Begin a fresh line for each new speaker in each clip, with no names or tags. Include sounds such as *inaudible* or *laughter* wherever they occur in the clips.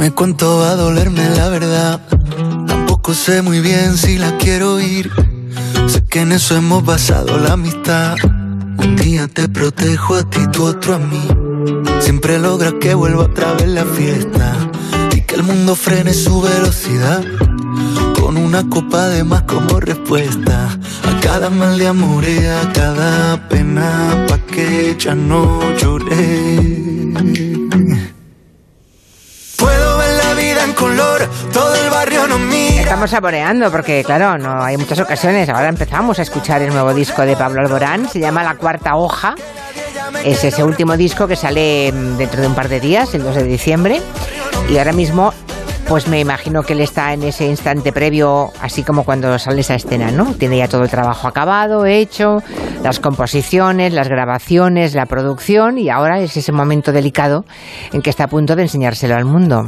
Dime cuánto va a dolerme la verdad. Tampoco sé muy bien si la quiero ir. Sé que en eso hemos basado la amistad. Un día te protejo a ti, tu otro a mí. Siempre logras que vuelva otra vez la fiesta y que el mundo frene su velocidad. Con una copa de más como respuesta a cada mal de amor y a cada pena pa' que ya no lloré.
Estamos saboreando porque, claro, no hay muchas ocasiones. Ahora empezamos a escuchar el nuevo disco de Pablo Alborán, se llama La Cuarta Hoja. Es ese último disco que sale dentro de un par de días, el 2 de diciembre. Y ahora mismo pues me imagino que él está en ese instante previo, así como cuando sale esa escena, ¿no? Tiene ya todo el trabajo acabado, hecho, las composiciones, las grabaciones, la producción y ahora es ese momento delicado en que está a punto de enseñárselo al mundo.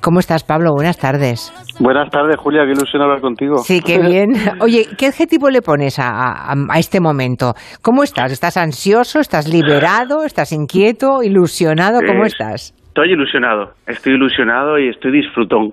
¿Cómo estás, Pablo? Buenas tardes.
Buenas tardes, Julia, qué ilusión hablar contigo.
Sí, qué bien. *laughs* Oye, ¿qué adjetivo le pones a, a, este momento? ¿Cómo estás? ¿Estás ansioso? ¿Estás liberado? ¿Estás inquieto? ¿Ilusionado? ¿Cómo estás?
Estoy ilusionado, estoy ilusionado y estoy disfrutón.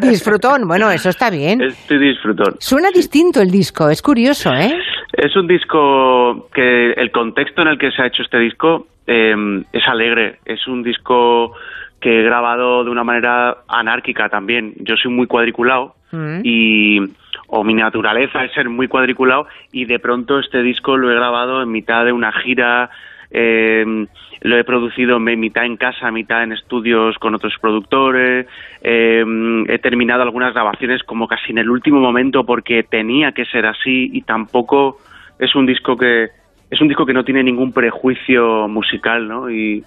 Disfrutón, bueno, eso está bien.
Estoy disfrutón.
Suena distinto el disco, es curioso, ¿eh?
Es un disco que el contexto en el que se ha hecho este disco em, es alegre, es un disco que he grabado de una manera anárquica también. Yo soy muy cuadriculado mm. y o mi naturaleza es ser muy cuadriculado y de pronto este disco lo he grabado en mitad de una gira eh, lo he producido mitad en casa, mitad en estudios con otros productores. Eh, he terminado algunas grabaciones como casi en el último momento porque tenía que ser así y tampoco es un disco que es un disco que no tiene ningún prejuicio musical, ¿no? Y,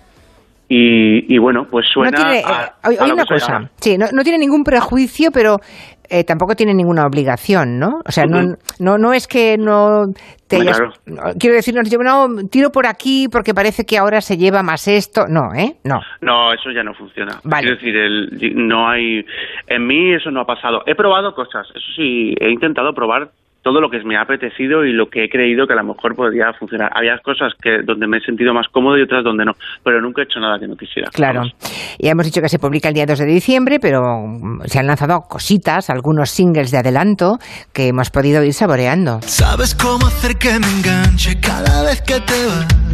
y, bueno, pues suena.
Eh, hay una cosa. Sí, no, no, tiene ningún prejuicio, pero eh, tampoco tiene ninguna obligación, ¿no? O sea, no, no, no es que no te Quiero decir, no, no, tiro por aquí porque parece que ahora se lleva más esto. No, ¿eh? No.
No, eso ya no funciona. Quiero decir, el, no hay... En mí eso no ha pasado. He probado cosas, eso sí, he intentado probar todo lo que me ha apetecido y lo que he creído que a lo mejor podría funcionar. Había cosas que donde me he sentido más cómodo y otras donde no, pero nunca he hecho nada que no quisiera.
Claro. Ya hemos dicho que se publica el día 2 de diciembre, pero se han lanzado cositas, algunos singles de adelanto que hemos podido ir saboreando.
¿Sabes cómo hacer que me enganche cada vez que te vas?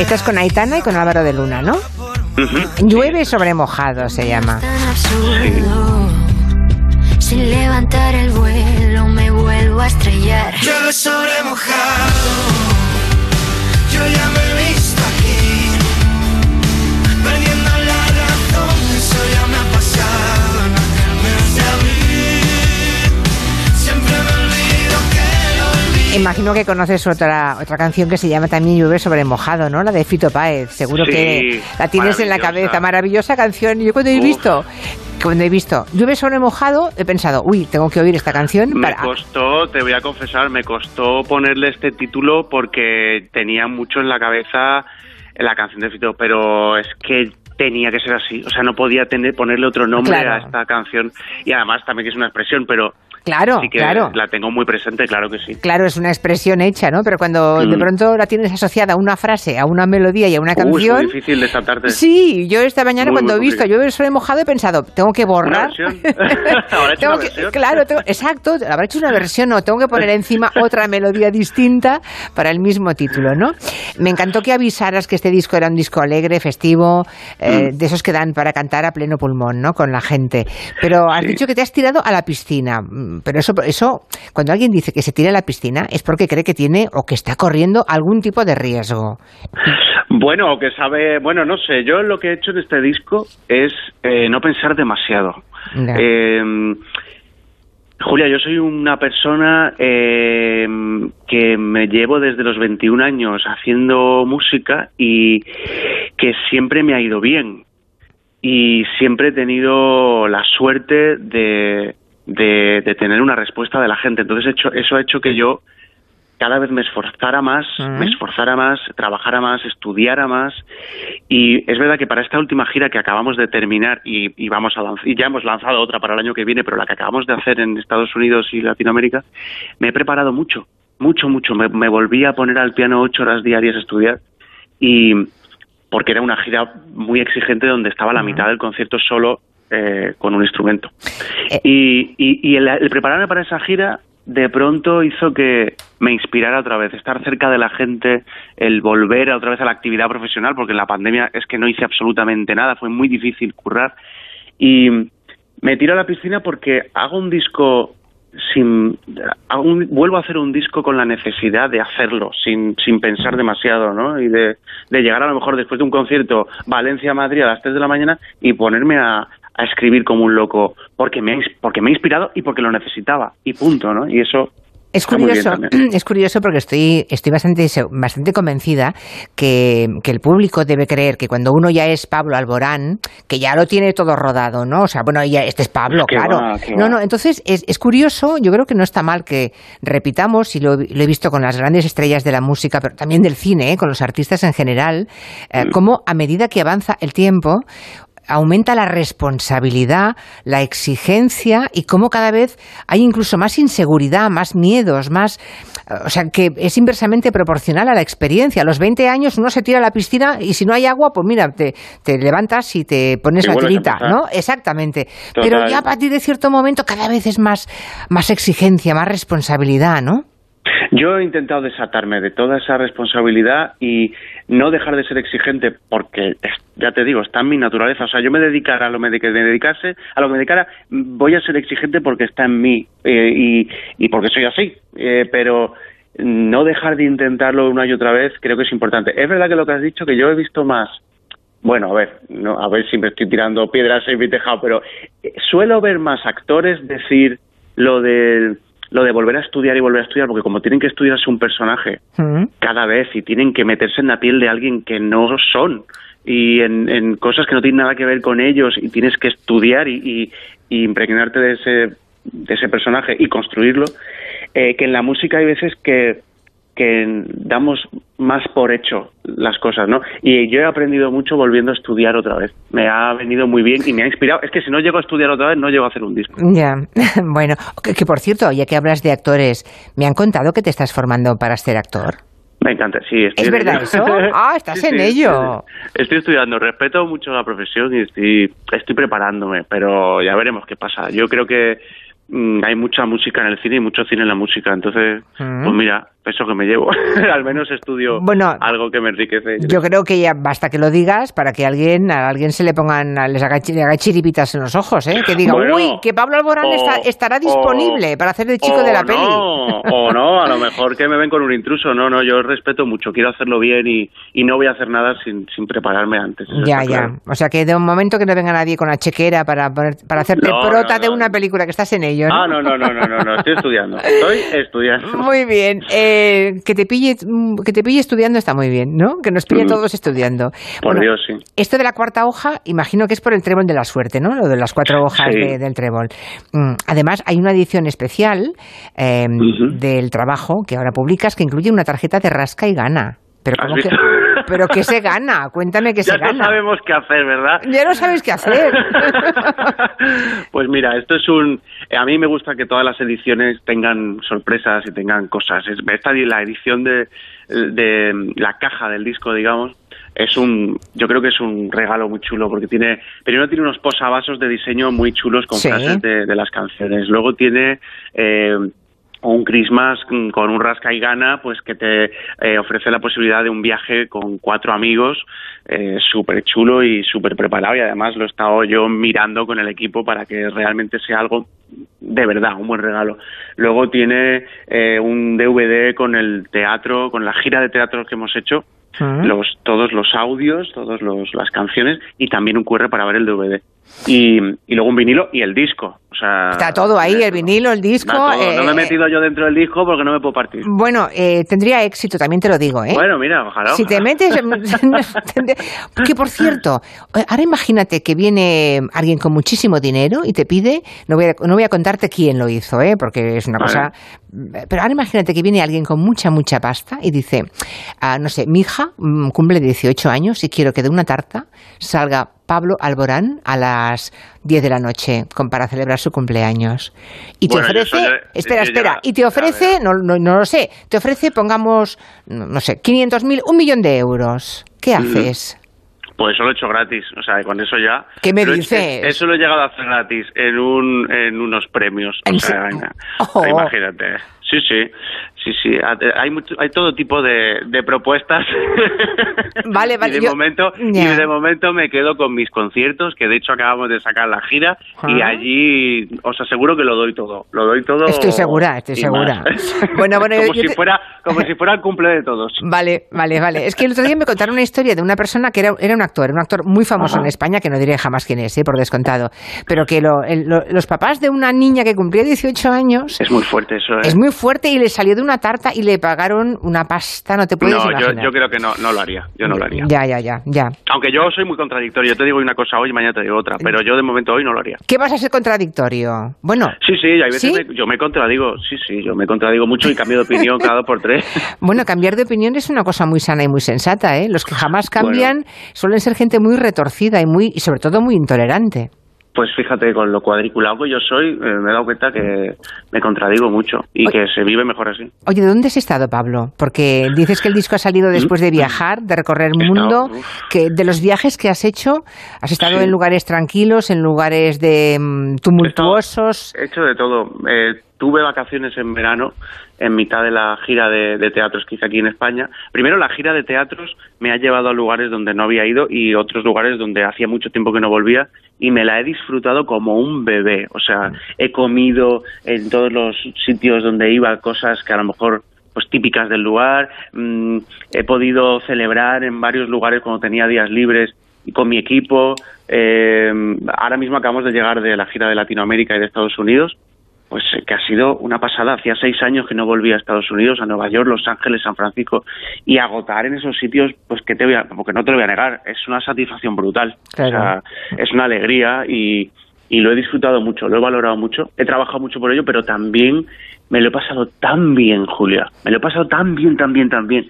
Estás con Aitana y con Álvaro de Luna, ¿no? Llueve sobre mojado se llama.
Sin levantar el vuelo me vuelvo a estrellar.
Llueve sobre mojado. Yo ya me he visto aquí.
Imagino que conoces otra otra canción que se llama también Llueve sobre mojado, ¿no? La de Fito Páez. Seguro que la tienes en la cabeza. Maravillosa canción. Yo cuando he visto cuando he visto Llueve sobre mojado, he pensado, uy, tengo que oír esta canción.
Me costó, te voy a confesar, me costó ponerle este título porque tenía mucho en la cabeza la canción de Fito, pero es que tenía que ser así. O sea, no podía tener, ponerle otro nombre a esta canción. Y además también que es una expresión, pero
Claro, claro.
La tengo muy presente, claro que sí.
Claro, es una expresión hecha, ¿no? Pero cuando de mm. pronto la tienes asociada a una frase, a una melodía y a una canción.
es difícil de saltarte.
Sí, yo esta mañana cuando he visto Yo soy mojado he pensado, tengo que borrar. *laughs*
¿Habrá hecho
Claro, exacto, habrá hecho una versión o tengo que poner encima otra melodía distinta para el mismo título, ¿no? Me encantó que avisaras que este disco era un disco alegre, festivo, eh, mm. de esos que dan para cantar a pleno pulmón, ¿no? Con la gente. Pero has dicho que te has tirado a la piscina pero eso, eso, cuando alguien dice que se tira a la piscina es porque cree que tiene o que está corriendo algún tipo de riesgo.
Bueno, o que sabe, bueno, no sé, yo lo que he hecho en este disco es eh, no pensar demasiado. Eh, Julia, yo soy una persona eh, que me llevo desde los 21 años haciendo música y que siempre me ha ido bien. Y siempre he tenido la suerte de, de, tener una respuesta de la gente. Entonces hecho, eso ha hecho que yo cada vez me esforzara más, me esforzara más, trabajara más, estudiara más. Y es verdad que para esta última gira que acabamos de terminar y, vamos a y ya hemos lanzado otra para el año que viene, pero la que acabamos de hacer en Estados Unidos y Latinoamérica, me he preparado mucho, mucho, mucho. Me, me volví a poner al piano ocho horas diarias a estudiar y porque era una gira muy exigente donde estaba la mitad del concierto solo eh, con un instrumento. Eh. Y, y, el, prepararme para esa gira de pronto hizo que me inspirara otra vez, estar cerca de la gente, el volver otra vez a la actividad profesional, porque en la pandemia es que no hice absolutamente nada, fue muy difícil currar. Y me tiro a la piscina porque hago un disco sin vuelvo a hacer un disco con la necesidad de hacerlo sin, sin pensar demasiado ¿no? y de, de llegar a lo mejor después de un concierto Valencia-Madrid a las 3 de la mañana y ponerme a, a escribir como un loco porque me, porque me ha inspirado y porque lo necesitaba y punto, ¿no? Y eso
es curioso, *clears throat* es curioso porque estoy, estoy bastante, bastante convencida que, que, el público debe creer que cuando uno ya es Pablo Alborán, que ya lo tiene todo rodado, ¿no? O sea, bueno, ya este es Pablo, claro. no, no, entonces es, es, curioso, yo creo que no está mal que repitamos, y lo, he visto con las grandes estrellas de la música, pero también del cine, ¿eh? con los artistas en general, eh, mm. como a medida que avanza el tiempo, aumenta la responsabilidad, la exigencia y cómo cada vez hay incluso más inseguridad, más miedos, más... O sea, que es inversamente proporcional a la experiencia. A los 20 años uno se tira a la piscina y si no hay agua, pues mira, te, levantas y te pones la tirita, ¿no? Exactamente. Pero ya a partir de cierto momento cada vez es más, más exigencia, más responsabilidad, ¿no?
Yo he intentado desatarme de toda esa responsabilidad y no dejar de ser exigente porque, ya te digo, está en mi naturaleza. O sea, yo me dedicara a lo que me a lo que me dedicara, voy a ser exigente porque está en mí eh, y, porque soy así. Eh, pero no dejar de intentarlo una y otra vez creo que es importante. Es verdad que lo que has dicho, que yo he visto más bueno, a ver, no, a ver si me estoy tirando piedras en mi tejado, pero eh, suelo ver más actores decir lo del lo de volver a estudiar y volver a estudiar, porque como tienen que estudiarse un personaje cada vez y tienen que meterse en la piel de alguien que no son y en, cosas que no tienen nada que ver con ellos y tienes que estudiar y, y, impregnarte de ese, de ese personaje y construirlo, eh, que en la música hay veces que que damos más por hecho las cosas, ¿no? Y yo he aprendido mucho volviendo a estudiar otra vez. Me ha venido muy bien y me ha inspirado. Es que si no llego a estudiar otra vez, no llego a hacer un disco.
Ya, *laughs* bueno, que, por cierto, ya que hablas de actores, me han contado que te estás formando para ser actor.
Me encanta, sí.
¿Es verdad eso? Ah, estás en ello.
Estoy, estudiando, respeto mucho la profesión y estoy, estoy preparándome, pero ya veremos qué pasa. Yo creo que mm, hay mucha música en el cine y mucho cine en la música, entonces, pues mira, eso que me llevo. *laughs* Al menos estudio algo que me enriquece.
Yo creo que ya basta que lo digas para que alguien a alguien se le pongan, les haga, chiripitas en los ojos, ¿eh? Que diga, uy, que Pablo Alborán estará disponible para hacer de chico de la peli.
o *laughs* no, a lo mejor que me ven con un intruso. No, no, yo respeto mucho, quiero hacerlo bien y, y no voy a hacer nada sin, sin prepararme antes.
Ya, ya. O sea que de un momento que no venga nadie con la chequera para, para hacerte prota de una película que estás en ello.
¿no? Ah, no, no, no, no, no, estoy estudiando. *laughs* Estoy estudiando.
Muy bien. Eh, eh, que te pille que te pille estudiando está muy bien, ¿no? Que nos pille todos estudiando.
Por Dios, sí.
Esto de la cuarta hoja, imagino que es por el trébol de la suerte, ¿no? Lo de las cuatro hojas del trébol. Mm, además, hay una edición especial em, del trabajo que ahora publicas que incluye una tarjeta de rasca y gana. Pero ¿cómo que, *laughs* ¿Pero qué se gana? Cuéntame qué se gana.
Ya no sabemos qué hacer, ¿verdad?
Ya no sabes qué hacer. *laughs* *laughs*
pues mira, esto es un... A mí me gusta que todas las ediciones tengan sorpresas y tengan cosas. Esta la edición de, de la caja del disco, digamos, es un yo creo que es un regalo muy chulo porque tiene primero tiene unos posavasos de diseño muy chulos con frases de, de, las canciones. Luego tiene eh, un Christmas con un rasca y gana, pues que te eh, ofrece la posibilidad de un viaje con cuatro amigos, eh, súper chulo y súper preparado. Y además lo he estado yo mirando con el equipo para que realmente sea algo de verdad, un buen regalo. Luego tiene eh, un DVD con el teatro, con la gira de teatro que hemos hecho, los, todos los audios, todas las canciones y también un QR para ver el DVD. Y, y luego un vinilo y el disco. O sea,
Está todo ahí, el vinilo, el disco.
No me he
eh,
metido yo dentro del disco porque no me puedo partir.
Bueno, eh, tendría éxito, también te lo digo, ¿eh?
Bueno, mira, ojalá.
Si te metes... *laughs* que por cierto, eh, ahora imagínate que viene alguien con muchísimo dinero y te pide, no voy a, no voy a contarte quién lo hizo, ¿eh? porque es una
Vale.
cosa... Pero ahora imagínate que viene alguien con mucha, mucha pasta y dice, ah, no sé, mi hija mm, cumple 18 años y quiero que de una tarta salga Pablo Alborán a las 10 de la noche con, para celebrar su cumpleaños. Y te
Bueno,
ofrece...
soy
espera, espera.
ya-
Y te ofrece, no, no, no lo sé, te ofrece, pongamos, no sé, 500.000, un millón de euros. ¿Qué haces?
Pues eso lo he hecho gratis, o sea, con eso ya.
¿Qué me
he-
dices?
Eso lo he llegado a hacer gratis en un en unos premios.
¿En
O sea,
Oh.
imagínate. Sí, sí, sí, sí. Hay mucho- hay todo tipo de, de propuestas. *laughs*
Vale, vale,
Y de
yo-
momento y de momento me quedo con mis conciertos, que de hecho acabamos de sacar la gira y
Ah.
allí os aseguro que lo doy todo. Lo doy todo.
Estoy segura, estoy segura. *laughs* Bueno, bueno,
como
yo
si
te-
fuera como si fuera el cumple de todos.
Vale, vale, vale. Es que el otro día me contaron una historia de una persona que era, era un actor, un actor muy famoso en España, que no diré jamás quién es, ¿eh? por descontado, pero que lo- el- lo- los papás de una niña que cumplía 18 años
Es muy fuerte eso. ¿eh?
es muy fuerte y le salió de una tarta y le pagaron una pasta, no te puedes
No, yo,
imaginar.
yo creo que no, no lo haría. Yo no lo haría.
Ya, ya, ya, ya.
Aunque yo soy muy contradictorio. Yo te digo una cosa hoy y mañana te digo otra. Pero yo de momento hoy no lo haría.
¿Qué vas a ser contradictorio? Bueno,
Sí, sí, hay veces
¿Sí?
me- yo me contradigo. Sí, sí, yo me contradigo mucho y cambio de opinión cada dos por tres. *laughs*
Bueno, cambiar de opinión es una cosa muy sana y muy sensata, ¿eh? Los que jamás cambian suelen ser gente muy retorcida y muy y sobre todo muy intolerante.
Pues fíjate, con lo cuadriculado que yo soy, eh, me he dado cuenta que me contradigo mucho y
Oye.
que se vive mejor así.
Oye, ¿de dónde has estado, Pablo? Porque dices que el disco ha salido después de viajar, de recorrer el
estado,
mundo, que de los viajes que has hecho, has estado
Sí.
en lugares tranquilos, en lugares de mm, tumultuosos.
He hecho de todo. Eh, tuve vacaciones en verano, en mitad de la gira de, teatros que hice aquí en España. Primero, la gira de teatros me ha llevado a lugares donde no había ido y otros lugares donde hacía mucho tiempo que no volvía y me la he disfrutado como un bebé. O sea, he comido en todos los sitios donde iba cosas que a lo mejor pues típicas del lugar. Mm, he podido celebrar en varios lugares cuando tenía días libres con mi equipo. Eh, ahora mismo acabamos de llegar de la gira de Latinoamérica y de Estados Unidos, pues eh, que ha sido una pasada. Hacía seis años que no volvía a Estados Unidos, a Nueva York, Los Ángeles, San Francisco, y agotar en esos sitios, pues que te voy a, porque no te lo voy a negar, es una satisfacción brutal.
Claro.
O sea, es una alegría y, y lo he disfrutado mucho, lo he valorado mucho, he trabajado mucho por ello, pero también me lo he pasado tan bien, Julia, me lo he pasado tan bien, tan bien, tan bien,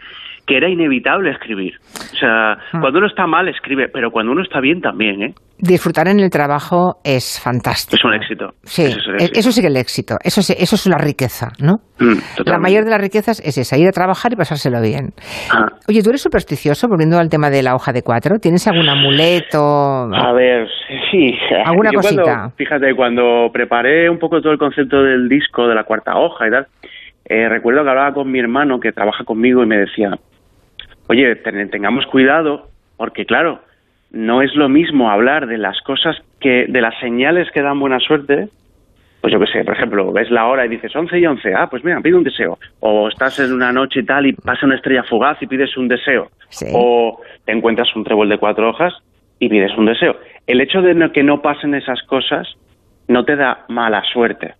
que era inevitable escribir. O sea,
Hmm.
cuando uno está mal, escribe, pero cuando uno está bien también, ¿eh?
Disfrutar en el trabajo es fantástico.
Es un éxito.
Sí,
Ese es el
e-
éxito.
eso sí que es el éxito. Eso, sí- eso es la riqueza, ¿no?
Mm,
La mayor de las riquezas es esa, ir a trabajar y pasárselo bien.
Ah.
Oye, ¿tú eres supersticioso? Volviendo al tema de la hoja de cuatro, ¿tienes algún amuleto?
A ver, sí.
¿Alguna
Yo cuando-
cosita?
fíjate, cuando preparé un poco todo el concepto del disco, de la cuarta hoja y tal, eh, recuerdo que hablaba con mi hermano que trabaja conmigo y me decía, oye, ten- tengamos cuidado, porque claro, no es lo mismo hablar de las cosas que, de las señales que dan buena suerte, pues yo qué sé, por ejemplo, ves la hora y dices 11 y 11, ah, pues mira, pide un deseo. O estás en una noche y tal y pasa una estrella fugaz y pides un deseo.
Sí.
O te encuentras un trébol de cuatro hojas y pides un deseo. El hecho de que no pasen esas cosas no te da mala suerte,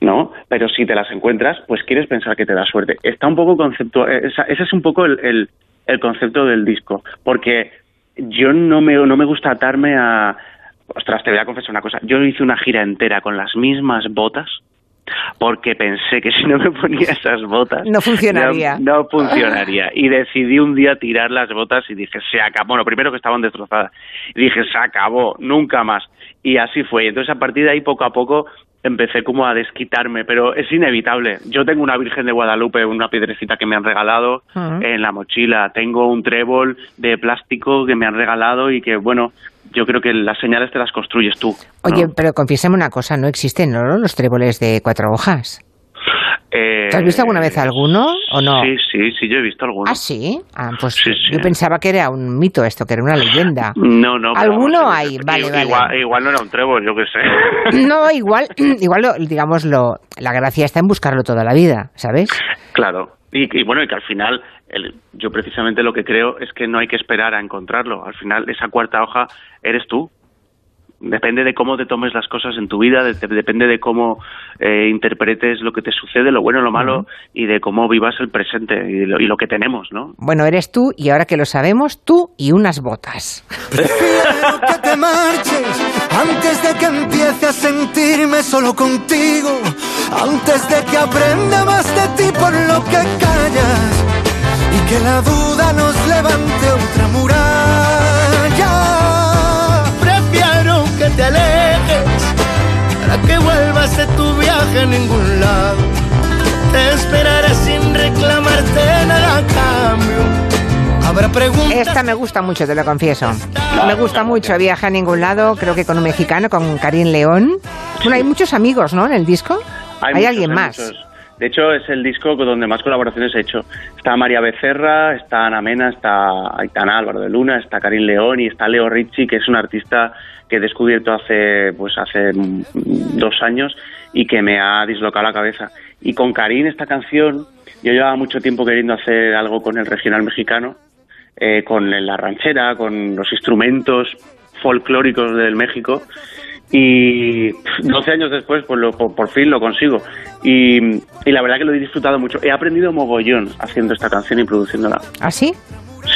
¿no? Pero si te las encuentras, pues quieres pensar que te da suerte. Está un poco concepto, esa- ese es un poco el, el- el concepto del disco, porque yo no me, no me gusta atarme a... Ostras, te voy a confesar una cosa. Yo hice una gira entera con las mismas botas porque pensé que si no me ponía esas botas
No funcionaría.
no, no funcionaría y decidí un día tirar las botas y dije se acabó bueno primero que estaban destrozadas y dije se acabó nunca más y así fue y entonces a partir de ahí poco a poco empecé como a desquitarme pero es inevitable yo tengo una Virgen de Guadalupe una piedrecita que me han regalado
Ujú.
en la mochila tengo un trébol de plástico que me han regalado y que bueno yo creo que las señales te las construyes tú ¿no?
Oye, pero confiésame una cosa, no existen ¿no? los tréboles de cuatro hojas.
Eh,
¿Te has visto alguna vez alguno o no?
Sí, sí, sí, yo he visto alguno.
¿Ah, sí? Ah, pues
Sí, sí.
yo pensaba que era un mito esto, que era una leyenda. *laughs*
No, no.
¿Alguno
vamos,
hay?
igual-
Vale, vale.
Igual, igual no era un trébol, yo qué sé. *laughs*
No, *laughs* igual, *clears throat* igual lo, digamos, lo, la gracia está en buscarlo toda la vida, ¿sabes?
Claro. Y, y bueno, y que al final, el- yo precisamente lo que creo es que no hay que esperar a encontrarlo. Al final, esa cuarta hoja eres tú. Depende de cómo te tomes las cosas en tu vida, de- depende de cómo eh, interpretes lo que te sucede, lo bueno, lo malo, y de cómo vivas el presente y lo, y lo que tenemos, ¿no?
Bueno, eres tú y ahora que lo sabemos, tú y unas botas.
Prefiero que te marches antes de que empiece a sentirme solo contigo. Antes de que aprenda más de ti por lo que callas. Y que la duda nos levante otra muralla.
Te alejes para que vuelvas de tu viaje a ningún lado. Te esperaré sin reclamarte nada a cambio. Habrá preguntas.
Esta me gusta mucho, te lo confieso. Me gusta mucho Viaje a ningún lado, creo que con un mexicano, con Karim León. Bueno, hay muchos amigos, ¿no? En el disco. Hay,
muchos,
alguien
hay
más.
muchos. De hecho, es el disco donde más colaboraciones he hecho. Está María Becerra, está Ana Mena, está Aitana Álvaro de Luna, está Karim León y está Leo Ricci, que es un artista que he descubierto hace, pues hace dos años y que me ha dislocado la cabeza. Y con Karim, esta canción, yo llevaba mucho tiempo queriendo hacer algo con el regional mexicano, eh, con la ranchera, con los instrumentos folclóricos del México. Y 12 años después, pues lo- por, por fin lo consigo. Y, y la verdad que lo he disfrutado mucho. He aprendido mogollón haciendo esta canción y produciéndola.
¿Ah, sí?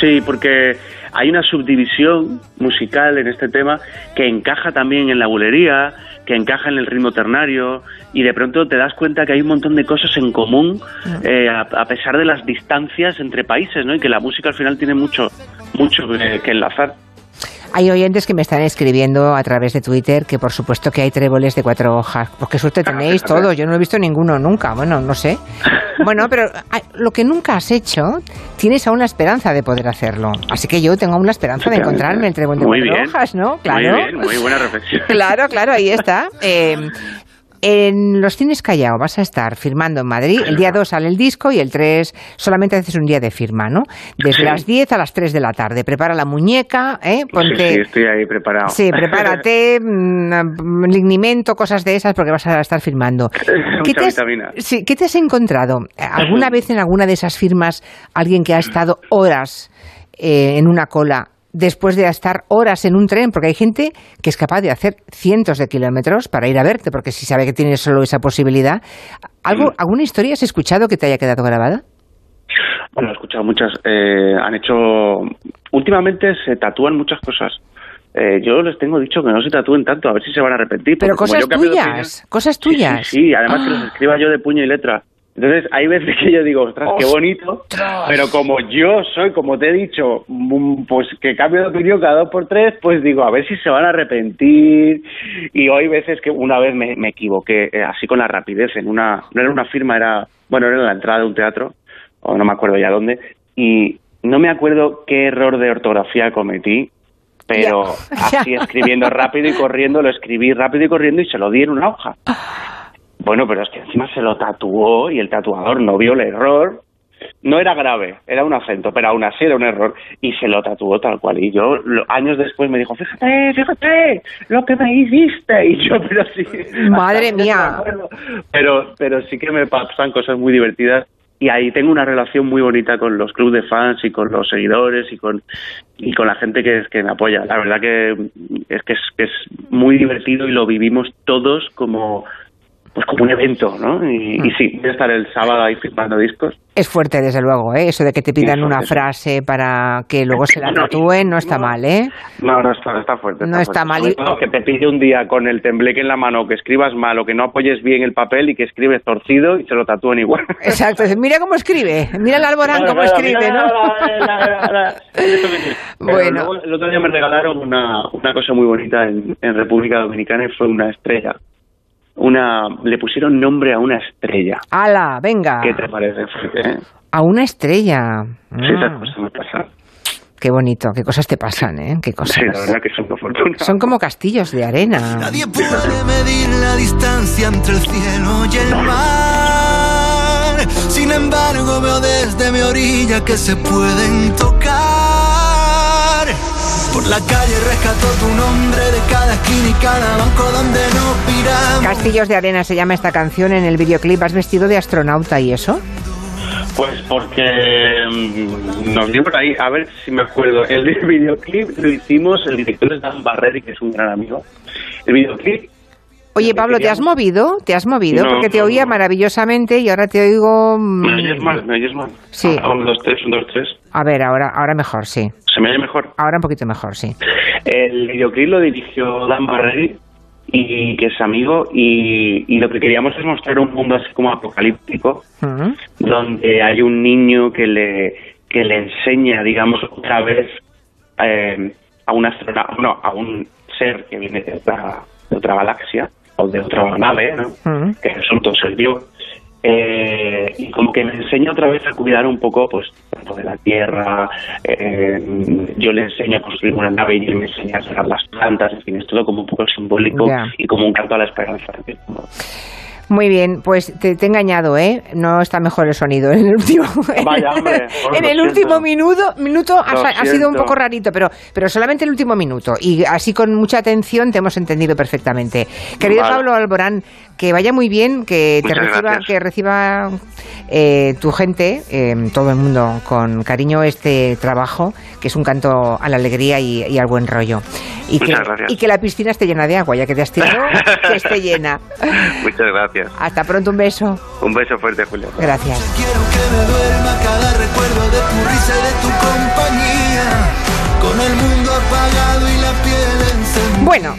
Sí, porque hay una subdivisión musical en este tema que encaja también en la bulería, que encaja en el ritmo ternario y de pronto te das cuenta que hay un montón de cosas en común eh, a, a pesar de las distancias entre países, ¿no? Y que la música al final tiene mucho, mucho que- que enlazar.
Hay oyentes que me están escribiendo a través de Twitter que por supuesto que hay tréboles de cuatro hojas. Porque suerte tenéis todos. Yo no he visto ninguno nunca. Bueno, no sé. *laughs* Bueno, pero ay, lo que nunca has hecho, tienes aún la esperanza de poder hacerlo. Así que yo tengo aún la esperanza de encontrarme el trébol de
Muy
cuatro
bien.
hojas, ¿no? Claro.
Muy bien, muy buena reflexión. *laughs*
Claro, claro, ahí está. Eh, *laughs* en los cines Callao vas a estar firmando en Madrid. El día 2 sale el disco y el 3 solamente haces un día de firma, ¿no? Desde
Sí.
las 10 a las 3 de la tarde. Prepara la muñeca, ¿eh?
Sí,
Ponte...
sí, estoy ahí preparado.
Sí, prepárate, *laughs* mm, lignimento, cosas de esas, porque vas a estar firmando. *laughs*
Mucha
te has, sí, ¿Qué te has encontrado? ¿Alguna *laughs* vez en alguna de esas firmas alguien que ha estado horas eh, en una cola después de estar horas en un tren? Porque hay gente que es capaz de hacer cientos de kilómetros para ir a verte, porque si sabe que tienes solo esa posibilidad. ¿Algo,
Mm.
¿Alguna historia has escuchado que te haya quedado grabada?
Bueno, he escuchado muchas. eh, han hecho. Últimamente se tatúan muchas cosas. Eh, yo les tengo dicho que no se tatúen tanto, a ver si se van a arrepentir.
Pero cosas tuyas,
opinión-
cosas
Sí, sí,
tuyas.
Sí, además que
Ah.
los escriba yo de puño y letra. Entonces, hay veces que yo digo, ostras, qué bonito, pero como yo soy, como te he dicho, mm, pues que cambio de opinión cada dos por tres, pues digo, a ver si se van a arrepentir. Y hay veces que una vez me, me equivoqué, eh, así con la rapidez, en una, no era una firma, era, bueno, era en la entrada de un teatro, o no me acuerdo ya dónde, y no me acuerdo qué error de ortografía cometí, pero *laughs* así escribiendo rápido y corriendo, lo escribí rápido y corriendo y se lo di en una hoja. Bueno, pero es que encima se lo tatuó y el tatuador no vio el error. No era grave, era un acento, pero aún así era un error. Y se lo tatuó tal cual. Y yo, lo- años después, me dijo, fíjate, fíjate, lo que me hiciste. Y yo, pero sí.
Madre mía.
Pero, pero sí que me pasan cosas muy divertidas. Y ahí tengo una relación muy bonita con los clubes de fans y con los seguidores y con y con la gente que, que me apoya. La verdad que es que es, que es muy divertido y lo vivimos todos como pues como un evento, ¿no? Y, y sí, voy a estar el sábado ahí firmando discos.
Es fuerte, desde luego, ¿eh? Eso de que te pidan una frase para que luego se la tatúen no está
no.
mal, ¿eh?
No, no está, está fuerte.
No está
fuerte.
mal.
Que te pide un día con el tembleque en la mano, que escribas mal o que no apoyes bien el papel y que escribes torcido y se lo tatúen igual. *laughs*
Exacto, mira cómo escribe, mira el Alborán cómo escribe, ¿no? *laughs* Bueno.
luego, el otro día me regalaron una, una cosa muy bonita en, en República Dominicana y fue una estrella. Una, le pusieron nombre a una estrella.
¡Hala, venga!
¿Qué te parece? Eh?
A una estrella.
Sí, esas
Mm,
cosas me pasan.
qué bonito, qué cosas te pasan, ¿eh? Qué cosas.
Sí, la verdad que son muy fortunas.
Son como castillos de arena.
Nadie puede medir la distancia entre el cielo y el mar. Sin embargo, veo desde mi orilla que se pueden tocar. Por la calle rescató tu nombre de cada esquina y cada banco donde nos piramos.
Castillos de arena se llama esta canción. En el videoclip has vestido de astronauta y eso.
Pues porque mm, nos dio por ahí, a ver si me acuerdo. El *laughs* videoclip lo hicimos, el director es Dan Barreri, que es un gran amigo. El videoclip
Oye, Pablo, ¿te has movido? ¿Te has movido?
No,
Porque te
no,
oía
no.
maravillosamente y ahora te oigo... mm,
¿Me oyes mal? ¿Me oyes mal?
Sí.
Ah, Un, dos, tres, un, dos, tres.
A ver, ahora, ahora mejor, sí.
¿Se me oye mejor?
Ahora un poquito mejor, sí.
El videoclip lo dirigió Dan Barreri, y que es amigo, y, y lo que queríamos es mostrar un mundo así como apocalíptico, donde hay un niño que le, que le enseña, digamos, otra vez eh, a un astronauta, no, a un ser que viene de otra, de otra galaxia, o de otra nave, ¿no?
Mm.
que resultó ser yo. Eh, y como que me enseña otra vez a cuidar un poco pues de la tierra eh, yo le enseño a construir una nave y él me enseña a sacar las plantas en fin es todo como un poco simbólico y como un canto a la esperanza
Muy bien, pues te, te he engañado, ¿eh? No está mejor el sonido en el último. *laughs*
Vaya, hombre, *laughs*
en el último minuto, minuto ha, sido un poco rarito, pero, pero solamente el último minuto. Y así con mucha atención te hemos entendido perfectamente. Querido
Vale.
Pablo Alborán, que vaya muy bien, que te reciba,
gracias.
que reciba eh, tu gente, eh, todo el mundo, con cariño este trabajo, que es un canto a la alegría y, y al buen rollo. Y que,
Muchas gracias.
y que la piscina esté llena de agua, ya que te has tirado, *laughs* que esté llena.
muchas gracias
Hasta pronto, un beso.
un beso fuerte Julio
Gracias.
Quiero que me duerma cada recuerdo de tu risa y de tu compañía. Con el mundo apagado y la piel encendida.
Bueno,